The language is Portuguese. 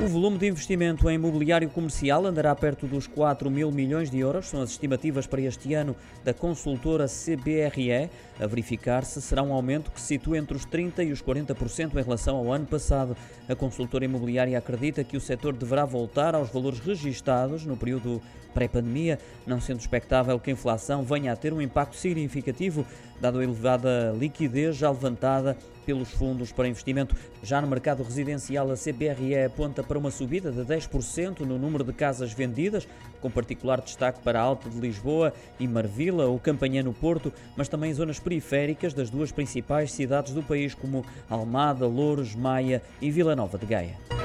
O volume de investimento em imobiliário comercial andará perto dos 4 mil milhões de euros, são as estimativas para este ano da consultora CBRE. A verificar-se será um aumento que se situa entre os 30% e os 40% em relação ao ano passado. A consultora imobiliária acredita que o setor deverá voltar aos valores registados no período pré-pandemia, não sendo expectável que a inflação venha a ter um impacto significativo, dado a elevada liquidez já levantada pelos fundos para investimento. Já no mercado residencial, a CBRE aponta para uma subida de 10% no número de casas vendidas, com particular destaque para a Alta de Lisboa e Marvila ou Campanhã no Porto, mas também zonas periféricas das duas principais cidades do país, como Almada, Louros, Maia e Vila Nova de Gaia.